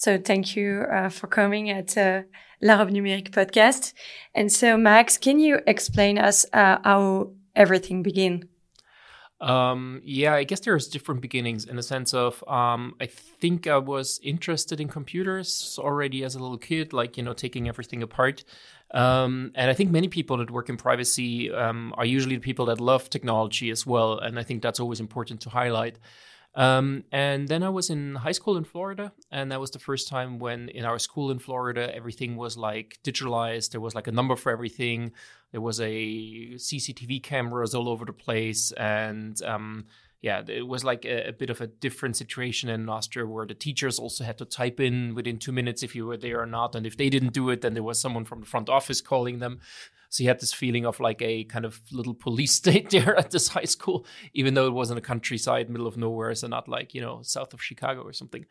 So thank you uh, for coming at uh, La Robe Numérique podcast. And so, Max, can you explain us uh, how everything began? Um, yeah, I guess there's different beginnings in the sense of um, I think I was interested in computers already as a little kid, like you know, taking everything apart. Um, and I think many people that work in privacy um, are usually the people that love technology as well. And I think that's always important to highlight. Um, and then I was in high school in Florida, and that was the first time when in our school in Florida everything was like digitalized. There was like a number for everything. There was a CCTV cameras all over the place, and um, yeah, it was like a, a, bit of a different situation in Austria where the teachers also had to type in within two minutes if you were there or not, and if they didn't do it, then there was someone from the front office calling them. So you had this feeling of like a kind of little police state there at this high school, even though it was in a countryside, middle of nowhere, so not like you know south of Chicago or something.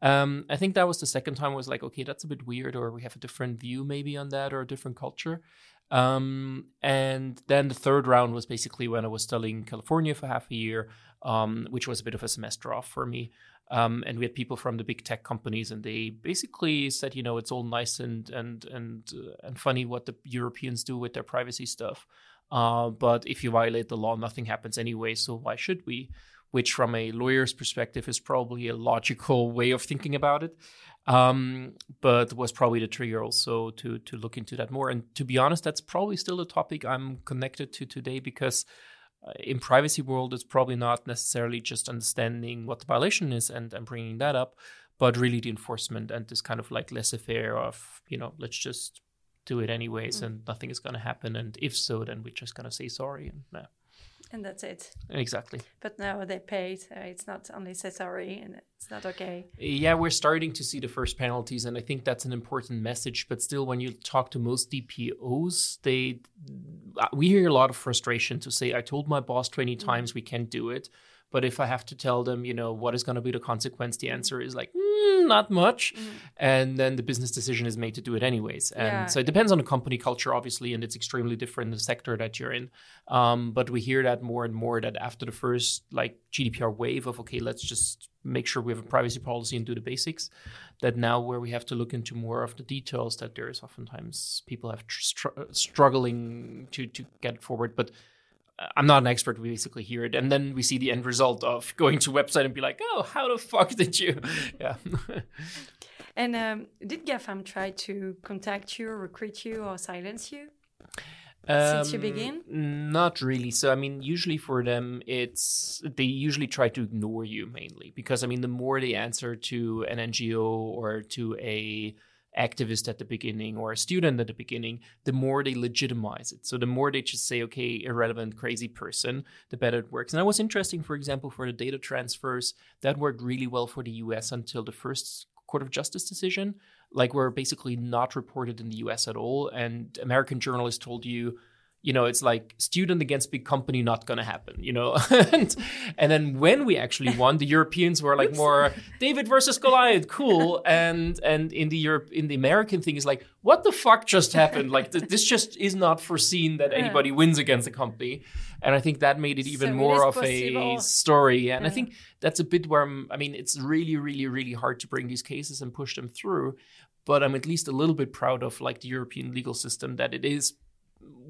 Um, I think that was the second time. I was like, okay, that's a bit weird, or we have a different view maybe on that, or a different culture. Um, and then the third round was basically when I was studying California for half a year, um, which was a bit of a semester off for me. Um, and we had people from the big tech companies, and they basically said, you know, it's all nice and and and uh, and funny what the Europeans do with their privacy stuff, uh, but if you violate the law, nothing happens anyway. So why should we? Which, from a lawyer's perspective, is probably a logical way of thinking about it, um, but was probably the trigger also to to look into that more. And to be honest, that's probably still a topic I'm connected to today because in privacy world it's probably not necessarily just understanding what the violation is and, and bringing that up but really the enforcement and this kind of like laissez-faire of you know let's just do it anyways mm. and nothing is going to happen and if so then we're just going to say sorry and and that's it. Exactly. But now they paid. Uh, it's not only say and it's not okay. Yeah, we're starting to see the first penalties, and I think that's an important message. But still, when you talk to most DPOs, they we hear a lot of frustration to say, "I told my boss twenty mm-hmm. times we can't do it." But if I have to tell them, you know, what is going to be the consequence, the answer is like, mm, not much. Mm. And then the business decision is made to do it anyways. And yeah. so it depends on the company culture, obviously, and it's extremely different in the sector that you're in. Um, but we hear that more and more that after the first like GDPR wave of, okay, let's just make sure we have a privacy policy and do the basics, that now where we have to look into more of the details, that there is oftentimes people have tr- struggling to, to get forward. But I'm not an expert. We basically hear it, and then we see the end result of going to website and be like, "Oh, how the fuck did you?" yeah. and um, did GAFAM try to contact you, recruit you, or silence you um, since you um, begin? Not really. So, I mean, usually for them, it's they usually try to ignore you mainly because I mean, the more they answer to an NGO or to a activist at the beginning or a student at the beginning, the more they legitimize it. So the more they just say, okay, irrelevant, crazy person, the better it works. And that was interesting, for example, for the data transfers. That worked really well for the US until the first Court of Justice decision. Like, we're basically not reported in the US at all. And American journalists told you, you know it's like student against big company not gonna happen you know? And, and then when we actually won the europeans were like more david versus goliath cool. And and in the europe in the american thing is like what the fuck just happened? Like th- this just is not foreseen that anybody wins against a company. And i think that made it even so more it of possible. a story. And yeah. i think that's a bit where I'm, i mean it's really really really hard to bring these cases and push them through but i'm at least a little bit proud of like the european legal system that it is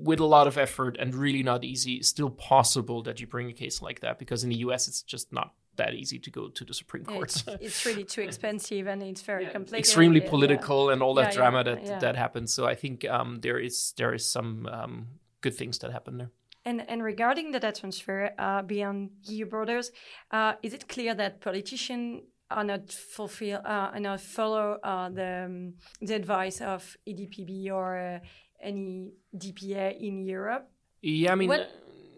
with a lot of effort and really not easy, still possible that you bring a case like that because in the US it's just not that easy to go to the Supreme Court. It's, it's really too expensive and it's very yeah, complicated. Extremely political yeah. and all that yeah, drama that that happens. So I think um, there is there is some um, good things that happen there. And and regarding the data transfer uh, beyond EU borders, uh, is it clear that politicians are not fulfill uh, are not follow uh, the um, the advice of EDPB or uh, any DPA in Europe? Yeah, I mean. What?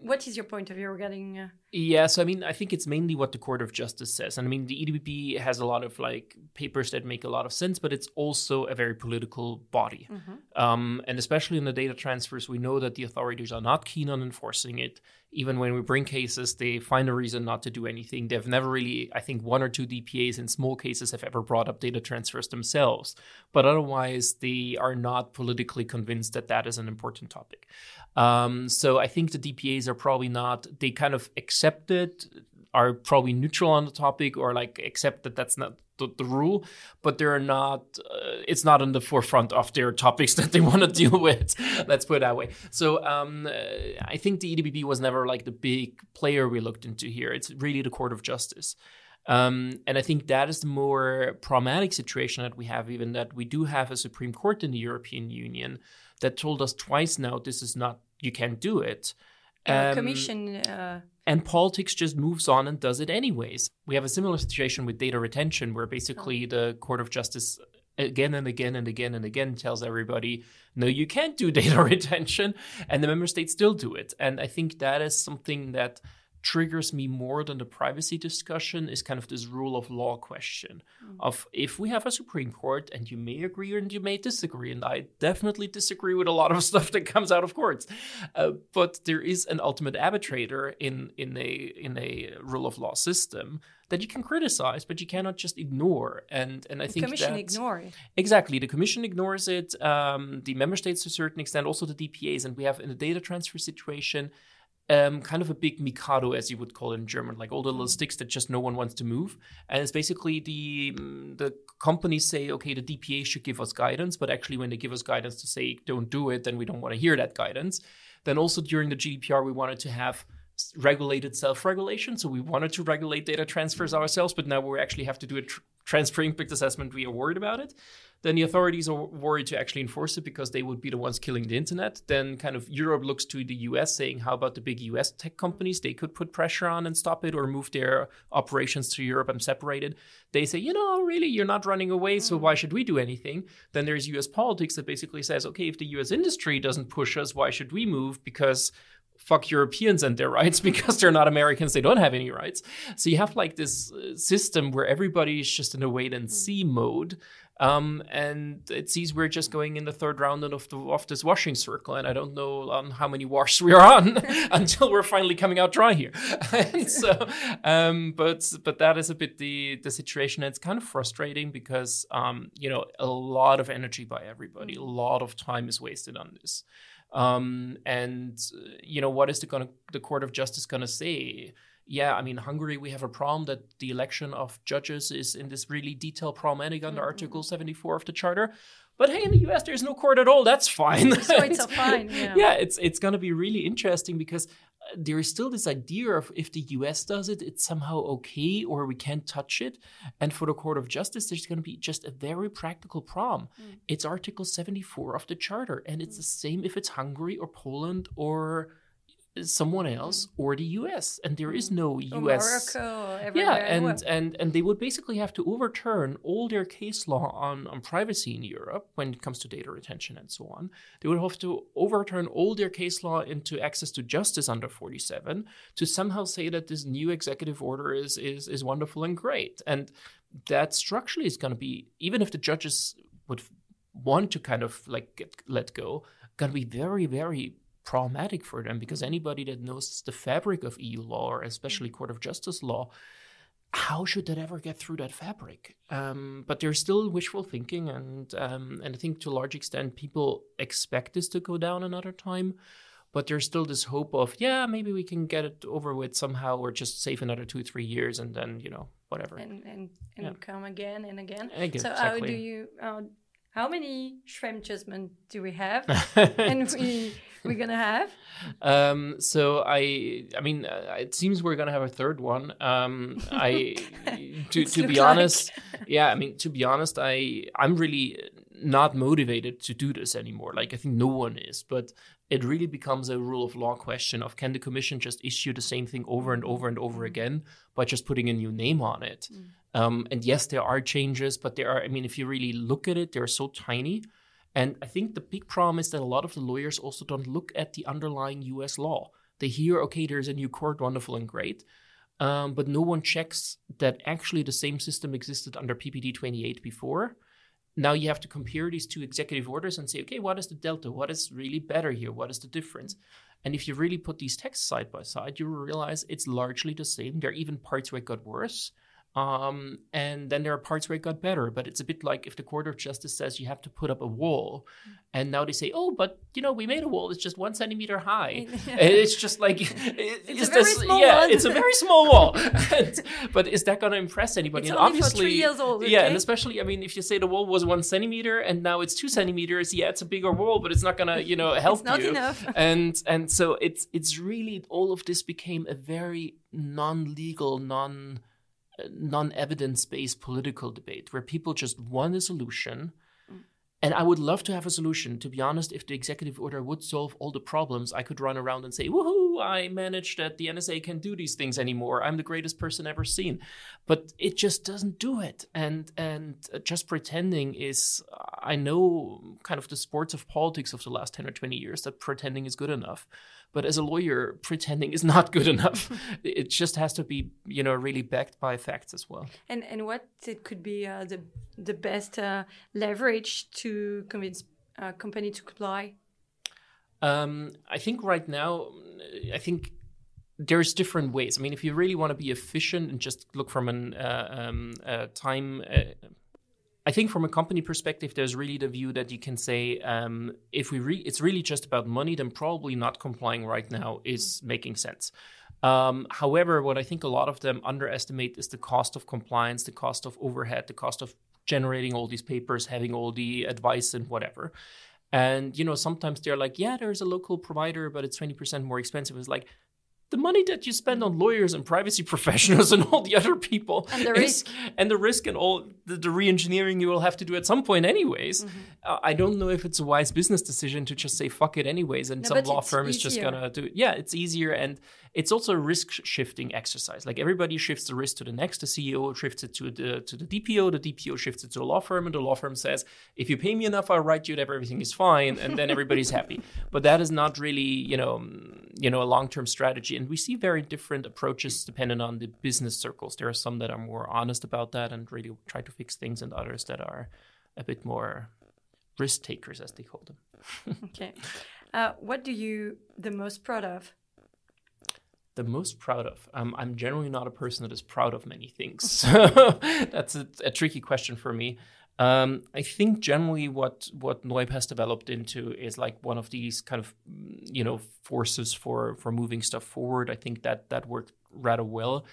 What is your point of view regarding? Uh... Yeah, so I mean, I think it's mainly what the Court of Justice says, and I mean, the EDPB has a lot of like papers that make a lot of sense, but it's also a very political body, mm-hmm. um, and especially in the data transfers, we know that the authorities are not keen on enforcing it. Even when we bring cases, they find a reason not to do anything. They've never really, I think, one or two DPAs in small cases have ever brought up data transfers themselves, but otherwise, they are not politically convinced that that is an important topic. Um, so I think the DPAs are probably not, they kind of accept it, are probably neutral on the topic or like accept that that's not the, the rule, but they're not, uh, it's not in the forefront of their topics that they want to deal with. Let's put it that way. So um, uh, I think the EDPB was never like the big player we looked into here. It's really the Court of Justice. Um, and I think that is the more problematic situation that we have, even that we do have a Supreme Court in the European Union that told us twice now this is not you can't do it. Um, commission. Uh... And politics just moves on and does it anyways. We have a similar situation with data retention, where basically oh. the Court of Justice again and again and again and again tells everybody, no, you can't do data retention, and the member states still do it. And I think that is something that triggers me more than the privacy discussion is kind of this rule of law question mm. of if we have a supreme court and you may agree and you may disagree and i definitely disagree with a lot of stuff that comes out of courts uh, but there is an ultimate arbitrator in in a in a rule of law system that you can criticize but you cannot just ignore. And and i the think commission ignore it. Exactly. The commission ignores it. Um, the member states to a certain extent also the dpas and we have in the data transfer situation um, kind of a big Mikado, as you would call it in German, like all the little mm. sticks that just no one wants to move. And it's basically the mm, the companies say, okay, the DPA should give us guidance, but actually, when they give us guidance to say don't do it, then we don't want to hear that guidance. Then also during the GDPR, we wanted to have regulated self-regulation, so we wanted to regulate data transfers ourselves, but now we actually have to do it tr- transfer impact assessment. We are worried about it then the authorities are worried to actually enforce it because they would be the ones killing the internet. Then kind of Europe looks to the US saying, how about the big US tech companies? They could put pressure on and stop it or move their operations to Europe and separate it. They say, you know, really, you're not running away, so mm. why should we do anything? Then there's US politics that basically says, okay, if the US industry doesn't push us, why should we move? Because fuck Europeans and their rights because they're not Americans. They don't have any rights. So you have like this uh, system where everybody is just in a wait and see mode. Um, and it seems we're just going in the third round of, the, of this washing circle, and I don't know um, how many washes we are on until we're finally coming out dry here. so, um, but but that is a bit the the situation. And It's kind of frustrating because um, you know a lot of energy by everybody, a lot of time is wasted on this. Um, and you know what is the gonna the Court of Justice gonna say? yeah, I mean, Hungary, we have a problem that the election of judges is in this really detailed problematic under mm-hmm. Article 74 of the Charter. But hey, in the US, there's no court at all. That's fine. So it's a fine. Yeah. yeah, it's it's going to be really interesting because there is still this idea of if the US does it, it's somehow okay or we can't touch it. And for the Court of Justice, there's going to be just a very practical problem. Mm. It's Article 74 of the Charter, and it's mm. the same if it's Hungary or Poland or someone else or the US and there is no US Morocco, yeah and and and they would basically have to overturn all their case law on on privacy in Europe when it comes to data retention and so on. They would have to overturn all their case law into access to justice under 47 to somehow say that this new executive order is is is wonderful and great. And that structurally is going to be even if the judges would want to kind of like get let go going to be very very problematic for them because anybody that knows the fabric of EU law, or especially Court of Justice law, how should that ever get through that fabric? Um, but there's still wishful thinking, and um, and I think to a large extent people expect this to go down another time. But there's still this hope of yeah, maybe we can get it over with somehow, or just save another two three years, and then you know whatever, and and, and yeah. come again and again. again so exactly. how do you? Uh, how many Schrems judgment do we have? and we we're gonna have? Um, so I, I mean, uh, it seems we're gonna have a third one. Um, I, to to be honest, yeah, I mean, to be honest, I I'm really not motivated to do this anymore. Like I think no one is, but it really becomes a rule of law question of can the commission just issue the same thing over and over and over mm. again by just putting a new name on it? Mm. Um, and yes, there are changes, but there are. I mean, if you really look at it, they're so tiny and I think the big problem is that a lot of the lawyers also don't look at the underlying US law. They hear, okay, there's a new court, wonderful and great. Um, but no one checks that actually the same system existed under PPD 28 before. Now you have to compare these two executive orders and say, okay, what is the delta? What is really better here? What is the difference? And if you really put these texts side by side, you realize it's largely the same. There are even parts where it got worse. Um, and then there are parts where it got better, but it's a bit like if the Court of Justice says you have to put up a wall, and now they say, "Oh, but you know, we made a wall; it's just one centimeter high." It's just like it's a very this, small yeah, one. it's a very small wall. and, but is that going to impress anybody? It's and obviously, three years old. Okay? Yeah, and especially, I mean, if you say the wall was one centimeter and now it's two centimeters, yeah, it's a bigger wall, but it's not going to, you know, help it's not you. Enough. And and so it's it's really all of this became a very non-legal, non non evidence based political debate where people just want a solution. Mm. And I would love to have a solution. To be honest, if the executive order would solve all the problems, I could run around and say, woohoo, I managed that the NSA can do these things anymore. I'm the greatest person ever seen. But it just doesn't do it. And and just pretending is I know kind of the sports of politics of the last 10 or 20 years that pretending is good enough. But as a lawyer, pretending is not good enough. it just has to be, you know, really backed by facts as well. And and what it could be uh, the the best uh, leverage to convince a company to comply? Um, I think right now, I think there's different ways. I mean, if you really want to be efficient and just look from an uh, um, uh, time uh, I think from a company perspective, there's really the view that you can say um, if we re- it's really just about money, then probably not complying right now is making sense. Um, however, what I think a lot of them underestimate is the cost of compliance, the cost of overhead, the cost of generating all these papers, having all the advice and whatever. And you know, sometimes they're like, "Yeah, there's a local provider, but it's twenty percent more expensive." It's like, the money that you spend on lawyers and privacy professionals and all the other people and the is, risk and the risk and all the, the re-engineering you will have to do at some point anyways mm-hmm. uh, i don't know if it's a wise business decision to just say fuck it anyways and no, some law firm is just gonna do it yeah it's easier and it's also a risk shifting exercise. Like everybody shifts the risk to the next. The CEO shifts it to the to the DPO. The DPO shifts it to the law firm, and the law firm says, "If you pay me enough, I'll write you that everything is fine," and then everybody's happy. But that is not really, you know, you know, a long term strategy. And we see very different approaches depending on the business circles. There are some that are more honest about that and really try to fix things, and others that are a bit more risk takers, as they call them. okay. Uh, what do you the most proud of the most proud of? Um, I'm generally not a person that is proud of many things. So that's a, a, tricky question for me. Um, I think generally what what noyb has developed into is like one of these kind of you know forces for for moving stuff forward. I think that that worked rather well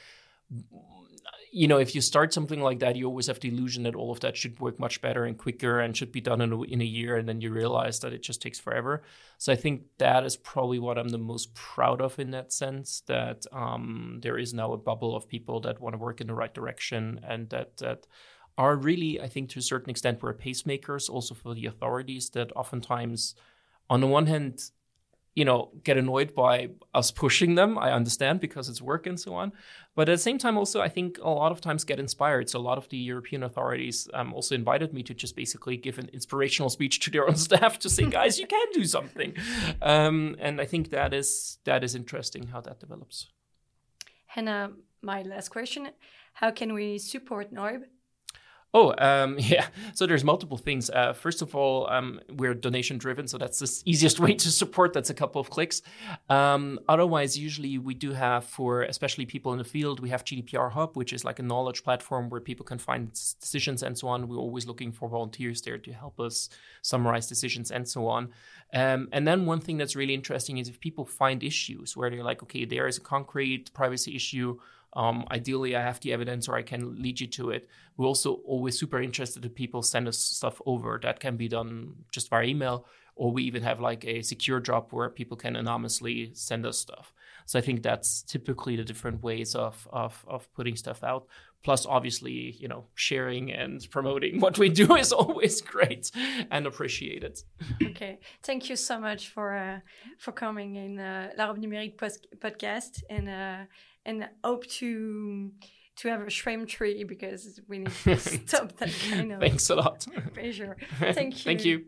you know, if you start something like that, you always have the illusion that all of that should work much better and quicker and should be done in a, in a year, and then you realize that it just takes forever. So I think that is probably what I'm the most proud of in that sense. That um, there is now a bubble of people that want to work in the right direction and that that are really, I think, to a certain extent, we're pacemakers also for the authorities. That oftentimes, on the one hand, you know, get annoyed by us pushing them. I understand because it's work and so on. But at the same time, also, I think a lot of times get inspired. So a lot of the European authorities um, also invited me to just basically give an inspirational speech to their own staff to say, guys, you can do something. Um, and I think that is that is interesting how that develops. Hannah, my last question: How can we support noyb Oh, um, yeah. So there's multiple things. Uh, first of all, um, we're donation driven, so that's the easiest way to support. That's a couple of clicks. Um, otherwise, usually we do have for especially people in the field, we have GDPR Hub, which is like a knowledge platform where people can find decisions and so on. We're always looking for volunteers there to help us summarize decisions and so on. Um, and then one thing that's really interesting is if people find issues where they're like, okay, there is a concrete privacy issue um, ideally, I have the evidence or I can lead you to it. We're also always super interested if people send us stuff over. That can be done just via email, or we even have like a secure drop where people can anonymously send us stuff. So I think that's typically the different ways of of, of putting stuff out. Plus, obviously, you know, sharing and promoting what we do is always great and appreciated. Okay, thank you so much for uh, for coming in uh, La Robe Numérique podcast and. Uh, and hope to to have a Schrems III because we need to stop that kind of thanks a lot pressure. Thank you. Thank you.